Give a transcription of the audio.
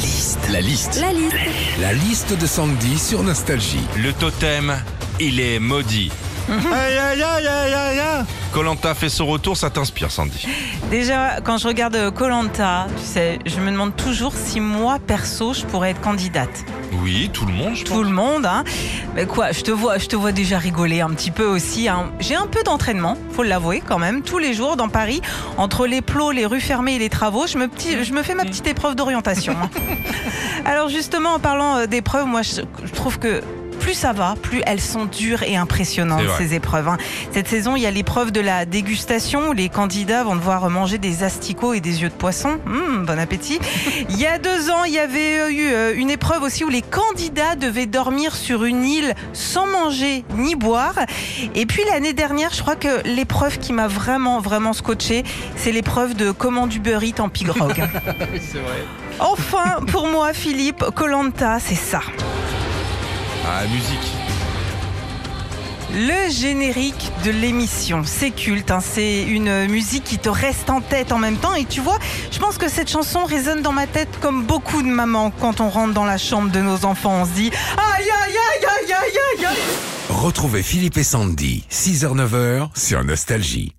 liste. La liste. La liste. La liste de Sandy sur Nostalgie. Le totem, il est maudit. Aïe aïe aïe aïe aïe aïe. Colanta fait son retour, ça t'inspire Sandy Déjà, quand je regarde Colanta, tu sais, je me demande toujours si moi, perso, je pourrais être candidate. Oui, tout le monde, je Tout pense. le monde, hein. Mais quoi, je te vois, je te vois déjà rigoler un petit peu aussi. hein. J'ai un peu d'entraînement, faut l'avouer quand même. Tous les jours dans Paris, entre les plots, les rues fermées et les travaux, je me, petit, je me fais ma petite épreuve d'orientation. hein. Alors justement, en parlant euh, d'épreuves, moi, je, je trouve que plus ça va, plus elles sont dures et impressionnantes, ces épreuves. hein. Cette saison, il y a l'épreuve de la dégustation où les candidats vont devoir manger des asticots et des yeux de poisson. Hum, bon appétit. Il y a deux ans, il y avait eu euh, une épreuve aussi où les candidats devaient dormir sur une île sans manger ni boire. Et puis l'année dernière, je crois que l'épreuve qui m'a vraiment, vraiment scotché, c'est l'épreuve de comment du Eats en pigrogue. c'est vrai. enfin, pour moi, Philippe, Colanta, c'est ça. Ah, musique. Le générique de l'émission, c'est culte, hein, c'est une musique qui te reste en tête en même temps et tu vois, je pense que cette chanson résonne dans ma tête comme beaucoup de mamans quand on rentre dans la chambre de nos enfants, on se dit aïe aïe aïe aïe aïe aïe aïe Retrouvez Philippe et Sandy, 6h-9h sur Nostalgie.